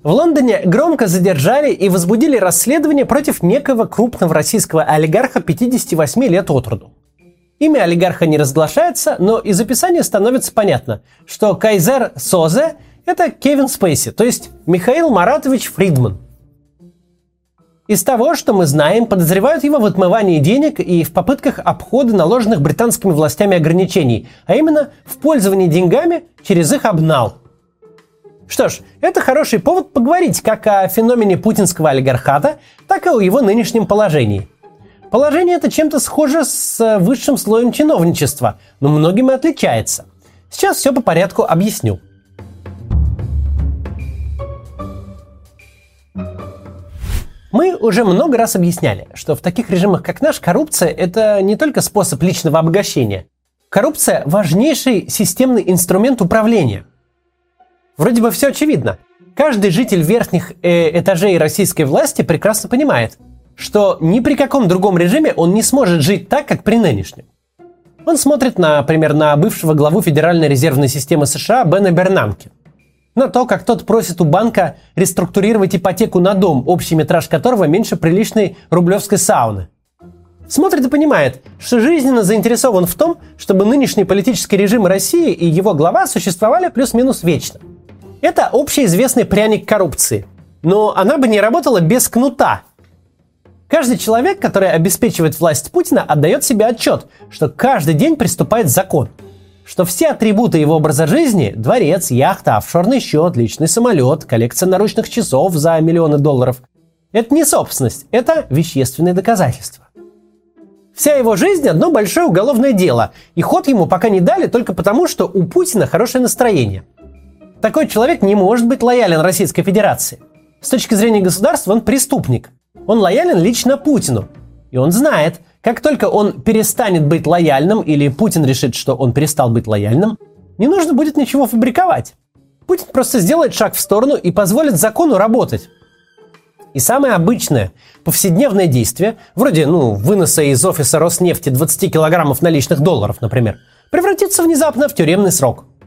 В Лондоне громко задержали и возбудили расследование против некого крупного российского олигарха 58 лет от роду. Имя олигарха не разглашается, но из описания становится понятно, что Кайзер Созе – это Кевин Спейси, то есть Михаил Маратович Фридман. Из того, что мы знаем, подозревают его в отмывании денег и в попытках обхода наложенных британскими властями ограничений, а именно в пользовании деньгами через их обнал – что ж, это хороший повод поговорить как о феномене путинского олигархата, так и о его нынешнем положении. Положение это чем-то схоже с э, высшим слоем чиновничества, но многим и отличается. Сейчас все по порядку объясню. Мы уже много раз объясняли, что в таких режимах, как наш, коррупция – это не только способ личного обогащения. Коррупция – важнейший системный инструмент управления. Вроде бы все очевидно. Каждый житель верхних э, этажей российской власти прекрасно понимает, что ни при каком другом режиме он не сможет жить так, как при нынешнем. Он смотрит, например, на бывшего главу Федеральной резервной системы США Бена Бернанке. На то, как тот просит у банка реструктурировать ипотеку на дом, общий метраж которого меньше приличной рублевской сауны. Смотрит и понимает, что жизненно заинтересован в том, чтобы нынешний политический режим России и его глава существовали плюс-минус вечно – это общеизвестный пряник коррупции. Но она бы не работала без кнута. Каждый человек, который обеспечивает власть Путина, отдает себе отчет, что каждый день приступает закон. Что все атрибуты его образа жизни – дворец, яхта, офшорный счет, личный самолет, коллекция наручных часов за миллионы долларов – это не собственность, это вещественные доказательства. Вся его жизнь – одно большое уголовное дело, и ход ему пока не дали только потому, что у Путина хорошее настроение – такой человек не может быть лоялен Российской Федерации. С точки зрения государства он преступник. Он лоялен лично Путину. И он знает, как только он перестанет быть лояльным или Путин решит, что он перестал быть лояльным, не нужно будет ничего фабриковать. Путин просто сделает шаг в сторону и позволит закону работать. И самое обычное, повседневное действие, вроде ну, выноса из офиса Роснефти 20 килограммов наличных долларов, например, превратится внезапно в тюремный срок –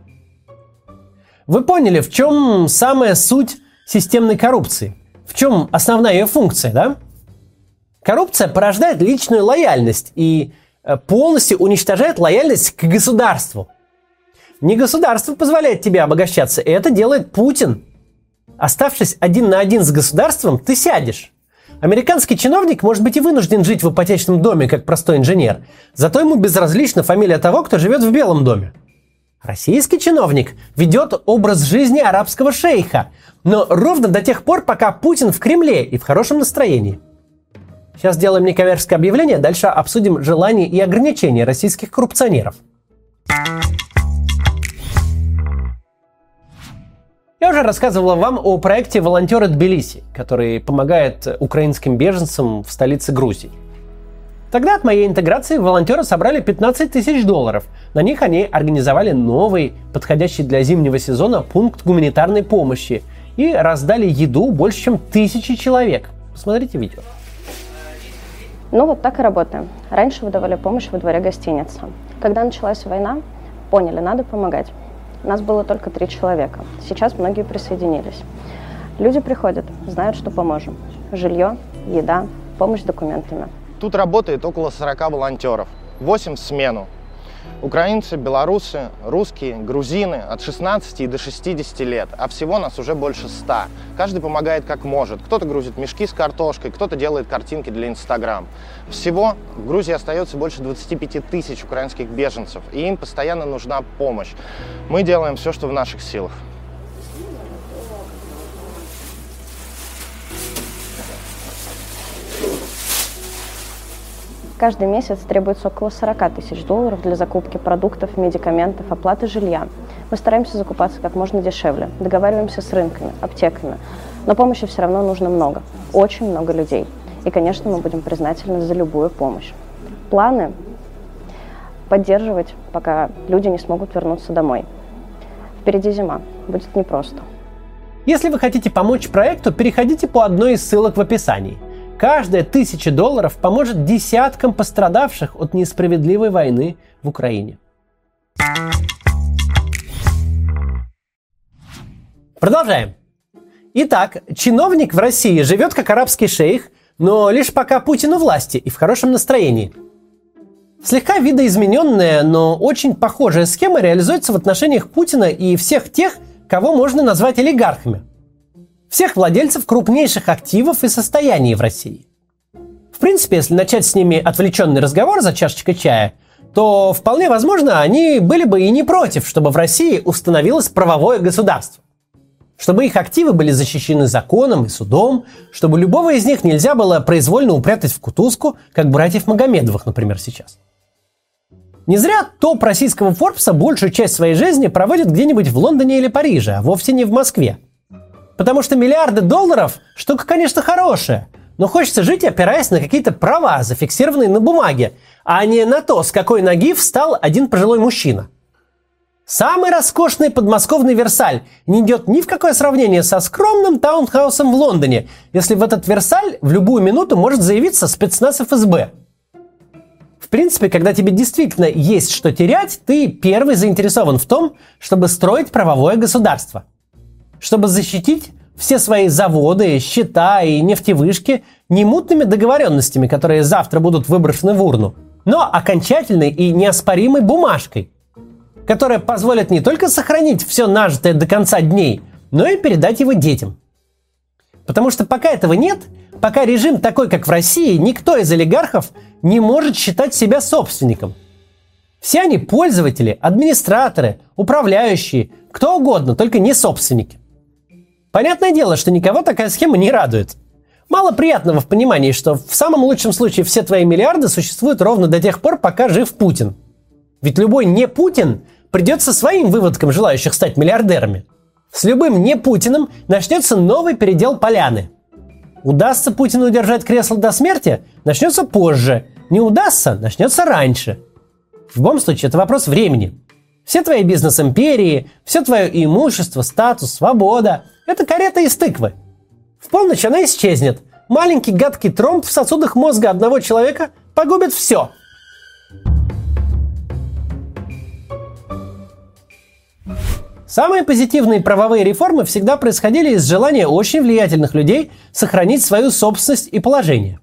вы поняли, в чем самая суть системной коррупции? В чем основная ее функция, да? Коррупция порождает личную лояльность и э, полностью уничтожает лояльность к государству. Не государство позволяет тебе обогащаться, это делает Путин. Оставшись один на один с государством, ты сядешь. Американский чиновник может быть и вынужден жить в ипотечном доме, как простой инженер. Зато ему безразлична фамилия того, кто живет в Белом доме. Российский чиновник ведет образ жизни арабского шейха, но ровно до тех пор, пока Путин в Кремле и в хорошем настроении. Сейчас сделаем некоммерческое объявление, дальше обсудим желания и ограничения российских коррупционеров. Я уже рассказывала вам о проекте «Волонтеры Тбилиси», который помогает украинским беженцам в столице Грузии. Тогда от моей интеграции волонтеры собрали 15 тысяч долларов. На них они организовали новый, подходящий для зимнего сезона, пункт гуманитарной помощи и раздали еду больше, чем тысячи человек. Посмотрите видео. Ну вот так и работаем. Раньше выдавали помощь во дворе гостиницы. Когда началась война, поняли, надо помогать. Нас было только три человека. Сейчас многие присоединились. Люди приходят, знают, что поможем. Жилье, еда, помощь с документами – Тут работает около 40 волонтеров, 8 в смену. Украинцы, белорусы, русские, грузины от 16 до 60 лет, а всего нас уже больше 100. Каждый помогает как может. Кто-то грузит мешки с картошкой, кто-то делает картинки для Инстаграм. Всего в Грузии остается больше 25 тысяч украинских беженцев, и им постоянно нужна помощь. Мы делаем все, что в наших силах. Каждый месяц требуется около 40 тысяч долларов для закупки продуктов, медикаментов, оплаты жилья. Мы стараемся закупаться как можно дешевле, договариваемся с рынками, аптеками. Но помощи все равно нужно много, очень много людей. И, конечно, мы будем признательны за любую помощь. Планы поддерживать, пока люди не смогут вернуться домой. Впереди зима, будет непросто. Если вы хотите помочь проекту, переходите по одной из ссылок в описании – Каждая тысяча долларов поможет десяткам пострадавших от несправедливой войны в Украине. Продолжаем. Итак, чиновник в России живет как арабский шейх, но лишь пока Путин у власти и в хорошем настроении. Слегка видоизмененная, но очень похожая схема реализуется в отношениях Путина и всех тех, кого можно назвать олигархами. Всех владельцев крупнейших активов и состояний в России. В принципе, если начать с ними отвлеченный разговор за чашечкой чая, то вполне возможно, они были бы и не против, чтобы в России установилось правовое государство чтобы их активы были защищены законом и судом, чтобы любого из них нельзя было произвольно упрятать в кутузку, как братьев Магомедовых, например, сейчас. Не зря топ российского Форбса большую часть своей жизни проводит где-нибудь в Лондоне или Париже, а вовсе не в Москве. Потому что миллиарды долларов – штука, конечно, хорошая, но хочется жить, опираясь на какие-то права, зафиксированные на бумаге, а не на то, с какой ноги встал один пожилой мужчина – Самый роскошный подмосковный Версаль не идет ни в какое сравнение со скромным таунхаусом в Лондоне, если в этот Версаль в любую минуту может заявиться спецназ ФСБ. В принципе, когда тебе действительно есть что терять, ты первый заинтересован в том, чтобы строить правовое государство. Чтобы защитить все свои заводы, счета и нефтевышки не мутными договоренностями, которые завтра будут выброшены в урну, но окончательной и неоспоримой бумажкой – которая позволит не только сохранить все нажитое до конца дней, но и передать его детям. Потому что пока этого нет, пока режим такой, как в России, никто из олигархов не может считать себя собственником. Все они пользователи, администраторы, управляющие, кто угодно, только не собственники. Понятное дело, что никого такая схема не радует. Мало приятного в понимании, что в самом лучшем случае все твои миллиарды существуют ровно до тех пор, пока жив Путин. Ведь любой не Путин придется своим выводкам желающих стать миллиардерами. С любым не Путиным начнется новый передел поляны. Удастся Путину удержать кресло до смерти, начнется позже. Не удастся, начнется раньше. В любом случае, это вопрос времени. Все твои бизнес-империи, все твое имущество, статус, свобода – это карета из тыквы. В полночь она исчезнет. Маленький гадкий тромб в сосудах мозга одного человека погубит все – Самые позитивные правовые реформы всегда происходили из желания очень влиятельных людей сохранить свою собственность и положение.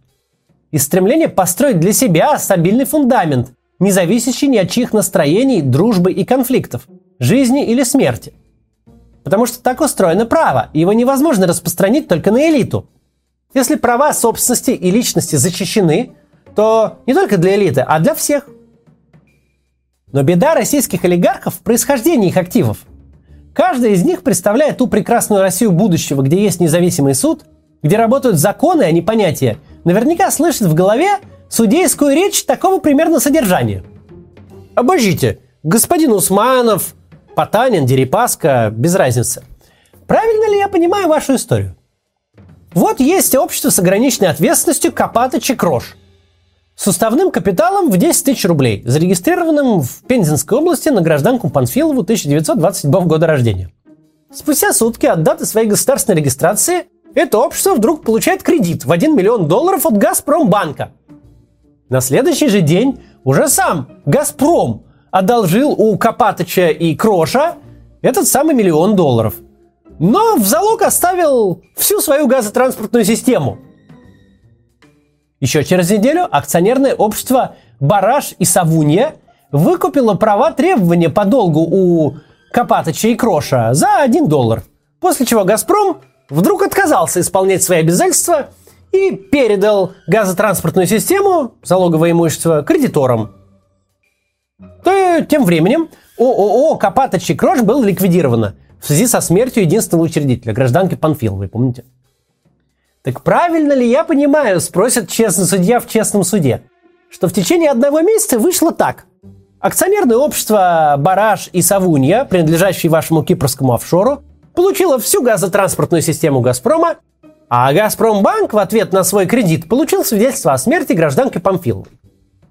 Из стремления построить для себя стабильный фундамент, не зависящий ни от чьих настроений, дружбы и конфликтов, жизни или смерти. Потому что так устроено право, и его невозможно распространить только на элиту. Если права собственности и личности защищены, то не только для элиты, а для всех. Но беда российских олигархов в происхождении их активов – Каждый из них представляет ту прекрасную Россию будущего, где есть независимый суд, где работают законы, а не понятия, наверняка слышит в голове судейскую речь такого примерно содержания. Обождите, господин Усманов, Потанин, Дерипаска, без разницы. Правильно ли я понимаю вашу историю? Вот есть общество с ограниченной ответственностью Копатыч и Крош – с уставным капиталом в 10 тысяч рублей, зарегистрированным в Пензенской области на гражданку Панфилову 1927 года рождения. Спустя сутки от даты своей государственной регистрации это общество вдруг получает кредит в 1 миллион долларов от Газпромбанка. На следующий же день уже сам Газпром одолжил у Копатыча и Кроша этот самый миллион долларов. Но в залог оставил всю свою газотранспортную систему – еще через неделю акционерное общество «Бараш и Савунья» выкупило права требования по долгу у Копатыча и Кроша за 1 доллар. После чего «Газпром» вдруг отказался исполнять свои обязательства и передал газотранспортную систему, залоговое имущество, кредиторам. То тем временем ООО «Копатыч и Крош» было ликвидировано в связи со смертью единственного учредителя, гражданки Панфиловой, помните? Так правильно ли я понимаю, спросит честный судья в честном суде, что в течение одного месяца вышло так. Акционерное общество «Бараш» и «Савунья», принадлежащие вашему кипрскому офшору, получило всю газотранспортную систему «Газпрома», а «Газпромбанк» в ответ на свой кредит получил свидетельство о смерти гражданки Памфиловой.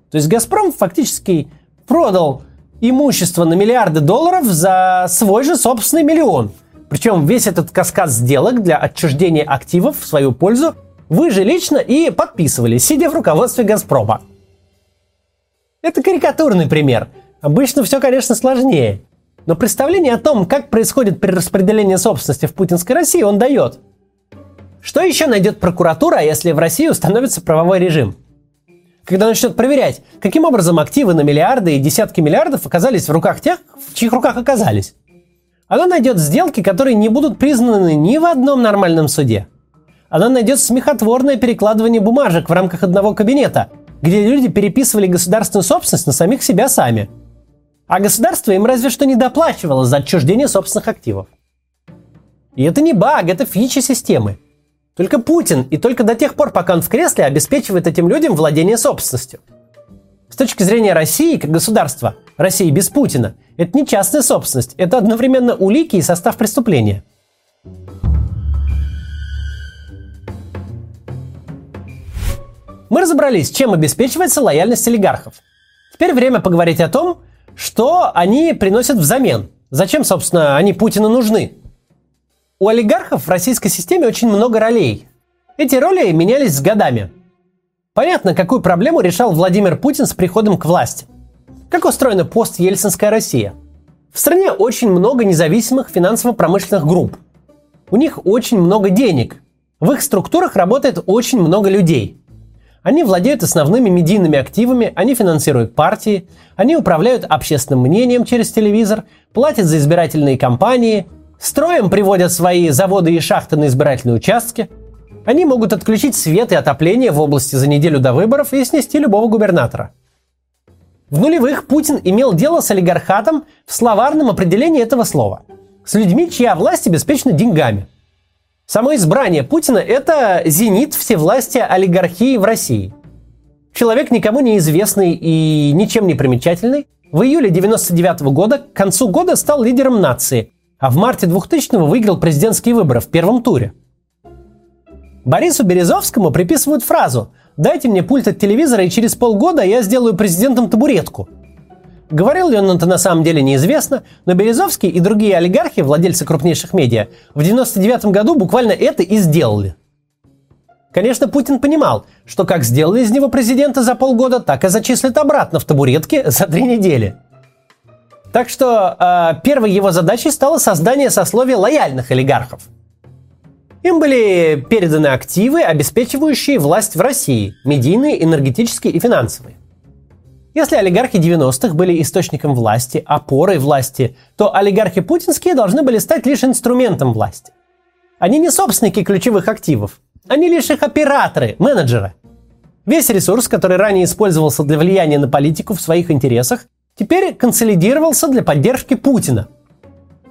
То есть «Газпром» фактически продал имущество на миллиарды долларов за свой же собственный миллион – причем весь этот каскад сделок для отчуждения активов в свою пользу вы же лично и подписывали, сидя в руководстве «Газпрома». Это карикатурный пример. Обычно все, конечно, сложнее. Но представление о том, как происходит перераспределение собственности в путинской России, он дает. Что еще найдет прокуратура, если в России установится правовой режим? Когда начнет проверять, каким образом активы на миллиарды и десятки миллиардов оказались в руках тех, в чьих руках оказались. Она найдет сделки, которые не будут признаны ни в одном нормальном суде. Она найдет смехотворное перекладывание бумажек в рамках одного кабинета, где люди переписывали государственную собственность на самих себя сами. А государство им разве что не доплачивало за отчуждение собственных активов. И это не баг, это фича системы. Только Путин и только до тех пор, пока он в кресле, обеспечивает этим людям владение собственностью. С точки зрения России как государства, России без Путина, это не частная собственность, это одновременно улики и состав преступления. Мы разобрались, чем обеспечивается лояльность олигархов. Теперь время поговорить о том, что они приносят взамен. Зачем, собственно, они Путину нужны? У олигархов в российской системе очень много ролей. Эти роли менялись с годами. Понятно, какую проблему решал Владимир Путин с приходом к власти. Как устроена пост-ельцинская Россия? В стране очень много независимых финансово-промышленных групп. У них очень много денег. В их структурах работает очень много людей. Они владеют основными медийными активами, они финансируют партии, они управляют общественным мнением через телевизор, платят за избирательные кампании, Строем приводят свои заводы и шахты на избирательные участки. Они могут отключить свет и отопление в области за неделю до выборов и снести любого губернатора. В нулевых Путин имел дело с олигархатом в словарном определении этого слова. С людьми, чья власть обеспечена деньгами. Само избрание Путина – это зенит всевластия олигархии в России. Человек никому неизвестный и ничем не примечательный в июле 99 года к концу года стал лидером нации – а в марте 2000-го выиграл президентские выборы в первом туре. Борису Березовскому приписывают фразу «Дайте мне пульт от телевизора, и через полгода я сделаю президентом табуретку». Говорил ли он это на самом деле неизвестно, но Березовский и другие олигархи, владельцы крупнейших медиа, в 99 году буквально это и сделали. Конечно, Путин понимал, что как сделали из него президента за полгода, так и зачислят обратно в табуретке за три недели – так что э, первой его задачей стало создание сословия лояльных олигархов. Им были переданы активы, обеспечивающие власть в России – медийные, энергетические и финансовые. Если олигархи 90-х были источником власти, опорой власти, то олигархи путинские должны были стать лишь инструментом власти. Они не собственники ключевых активов, они лишь их операторы, менеджеры. Весь ресурс, который ранее использовался для влияния на политику в своих интересах, теперь консолидировался для поддержки Путина.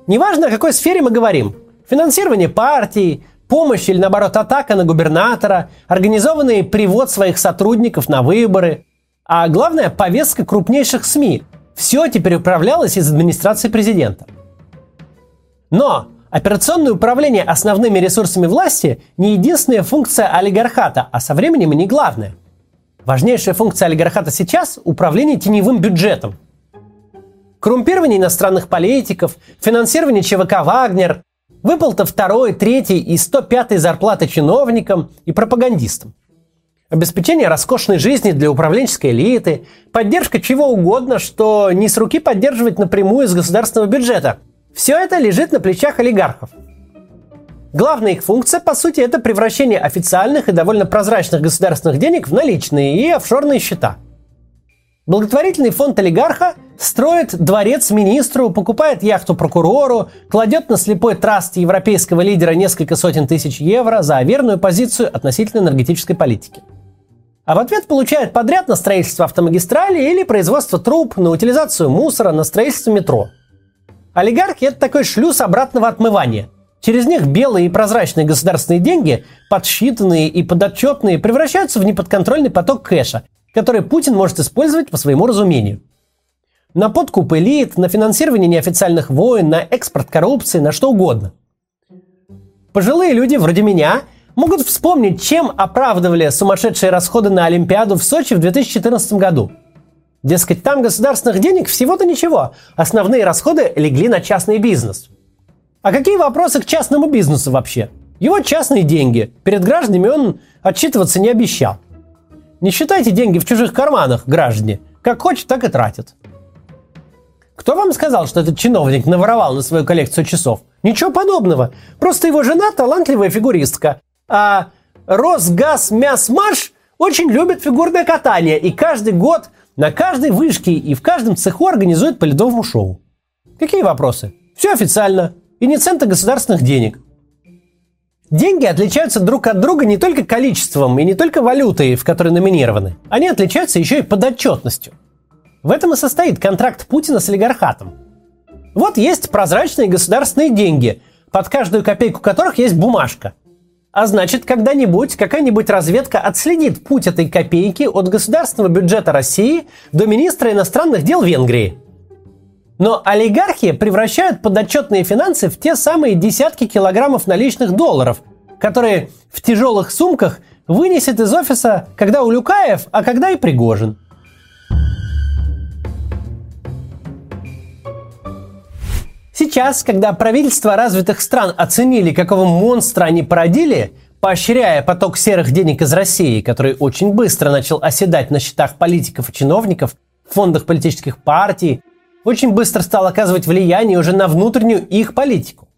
Неважно, о какой сфере мы говорим. Финансирование партий, помощь или наоборот атака на губернатора, организованный привод своих сотрудников на выборы, а главное повестка крупнейших СМИ. Все теперь управлялось из администрации президента. Но операционное управление основными ресурсами власти не единственная функция олигархата, а со временем и не главная. Важнейшая функция олигархата сейчас – управление теневым бюджетом – коррумпирование иностранных политиков, финансирование ЧВК «Вагнер», выплата второй, третьей и 105 зарплаты чиновникам и пропагандистам. Обеспечение роскошной жизни для управленческой элиты, поддержка чего угодно, что не с руки поддерживать напрямую из государственного бюджета. Все это лежит на плечах олигархов. Главная их функция, по сути, это превращение официальных и довольно прозрачных государственных денег в наличные и офшорные счета – Благотворительный фонд олигарха строит дворец министру, покупает яхту прокурору, кладет на слепой траст европейского лидера несколько сотен тысяч евро за верную позицию относительно энергетической политики. А в ответ получает подряд на строительство автомагистрали или производство труб, на утилизацию мусора, на строительство метро. Олигархи – это такой шлюз обратного отмывания. Через них белые и прозрачные государственные деньги, подсчитанные и подотчетные, превращаются в неподконтрольный поток кэша, который Путин может использовать по своему разумению. На подкуп элит, на финансирование неофициальных войн, на экспорт коррупции, на что угодно. Пожилые люди вроде меня могут вспомнить, чем оправдывали сумасшедшие расходы на Олимпиаду в Сочи в 2014 году. Дескать, там государственных денег всего-то ничего. Основные расходы легли на частный бизнес. А какие вопросы к частному бизнесу вообще? Его частные деньги. Перед гражданами он отчитываться не обещал. Не считайте деньги в чужих карманах, граждане. Как хочет, так и тратит. Кто вам сказал, что этот чиновник наворовал на свою коллекцию часов? Ничего подобного. Просто его жена талантливая фигуристка. А Росгазмясмаш очень любит фигурное катание и каждый год на каждой вышке и в каждом цеху организует по ледовому шоу. Какие вопросы? Все официально. И не цента государственных денег. Деньги отличаются друг от друга не только количеством и не только валютой, в которой номинированы. Они отличаются еще и подотчетностью. В этом и состоит контракт Путина с олигархатом. Вот есть прозрачные государственные деньги, под каждую копейку которых есть бумажка. А значит, когда-нибудь какая-нибудь разведка отследит путь этой копейки от государственного бюджета России до министра иностранных дел Венгрии. Но олигархи превращают подотчетные финансы в те самые десятки килограммов наличных долларов, которые в тяжелых сумках вынесет из офиса когда Улюкаев, а когда и Пригожин. Сейчас, когда правительства развитых стран оценили, какого монстра они породили, поощряя поток серых денег из России, который очень быстро начал оседать на счетах политиков и чиновников, в фондах политических партий, очень быстро стал оказывать влияние уже на внутреннюю их политику.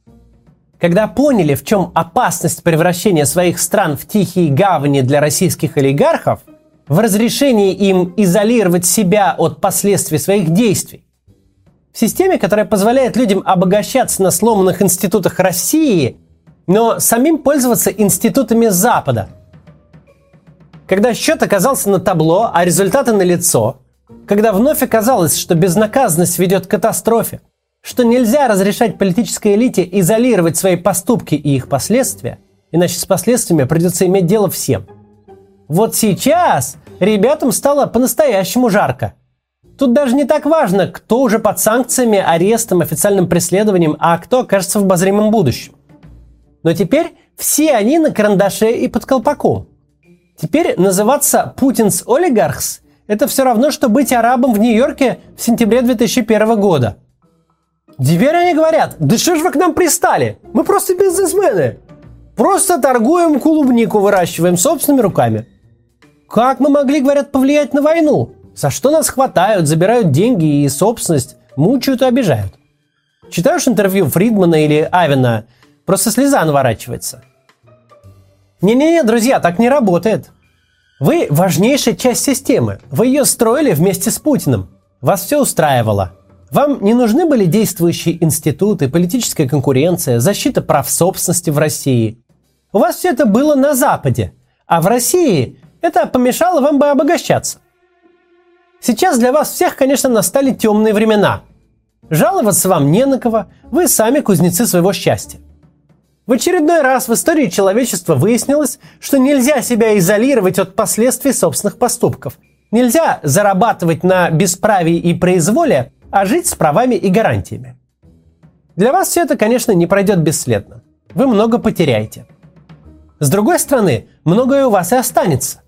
Когда поняли, в чем опасность превращения своих стран в тихие гавани для российских олигархов, в разрешении им изолировать себя от последствий своих действий, в системе, которая позволяет людям обогащаться на сломанных институтах России, но самим пользоваться институтами Запада. Когда счет оказался на табло, а результаты на лицо, когда вновь оказалось, что безнаказанность ведет к катастрофе, что нельзя разрешать политической элите изолировать свои поступки и их последствия, иначе с последствиями придется иметь дело всем. Вот сейчас ребятам стало по-настоящему жарко. Тут даже не так важно, кто уже под санкциями, арестом, официальным преследованием, а кто окажется в обозримом будущем. Но теперь все они на карандаше и под колпаком. Теперь называться «Путинс олигархс» Это все равно, что быть арабом в Нью-Йорке в сентябре 2001 года. Теперь они говорят, да что ж вы к нам пристали? Мы просто бизнесмены. Просто торгуем клубнику, выращиваем собственными руками. Как мы могли, говорят, повлиять на войну? За что нас хватают, забирают деньги и собственность, мучают и обижают? Читаешь интервью Фридмана или Авина, просто слеза наворачивается. Не-не-не, друзья, так не работает. Вы важнейшая часть системы. Вы ее строили вместе с Путиным. Вас все устраивало. Вам не нужны были действующие институты, политическая конкуренция, защита прав собственности в России. У вас все это было на Западе, а в России это помешало вам бы обогащаться. Сейчас для вас всех, конечно, настали темные времена. Жаловаться вам не на кого, вы сами кузнецы своего счастья. В очередной раз в истории человечества выяснилось, что нельзя себя изолировать от последствий собственных поступков. Нельзя зарабатывать на бесправии и произволе, а жить с правами и гарантиями. Для вас все это, конечно, не пройдет бесследно. Вы много потеряете. С другой стороны, многое у вас и останется.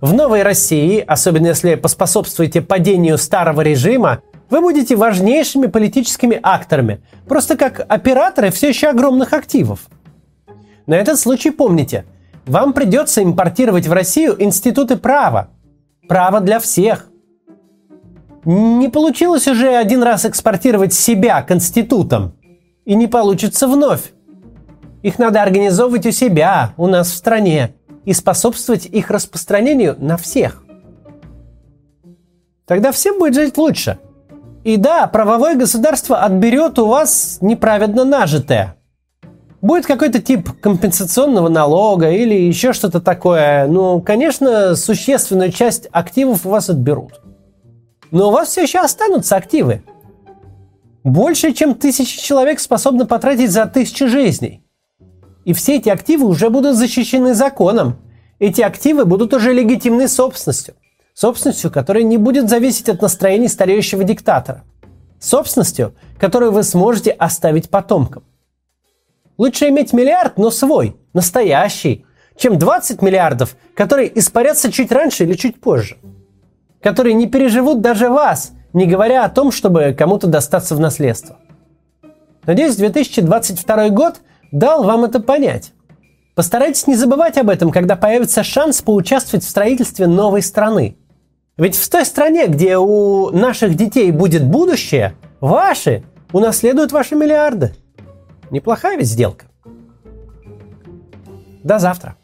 В новой России, особенно если поспособствуете падению старого режима, вы будете важнейшими политическими акторами, просто как операторы все еще огромных активов. На этот случай помните, вам придется импортировать в Россию институты права. Право для всех. Не получилось уже один раз экспортировать себя к институтам. И не получится вновь. Их надо организовывать у себя, у нас в стране, и способствовать их распространению на всех. Тогда всем будет жить лучше – и да, правовое государство отберет у вас неправедно нажитое. Будет какой-то тип компенсационного налога или еще что-то такое. Ну, конечно, существенную часть активов у вас отберут. Но у вас все еще останутся активы. Больше, чем тысячи человек способны потратить за тысячи жизней. И все эти активы уже будут защищены законом. Эти активы будут уже легитимной собственностью. Собственностью, которая не будет зависеть от настроений стареющего диктатора. Собственностью, которую вы сможете оставить потомкам. Лучше иметь миллиард, но свой, настоящий, чем 20 миллиардов, которые испарятся чуть раньше или чуть позже. Которые не переживут даже вас, не говоря о том, чтобы кому-то достаться в наследство. Надеюсь, 2022 год дал вам это понять. Постарайтесь не забывать об этом, когда появится шанс поучаствовать в строительстве новой страны – ведь в той стране, где у наших детей будет будущее, ваши унаследуют ваши миллиарды. Неплохая ведь сделка. До завтра.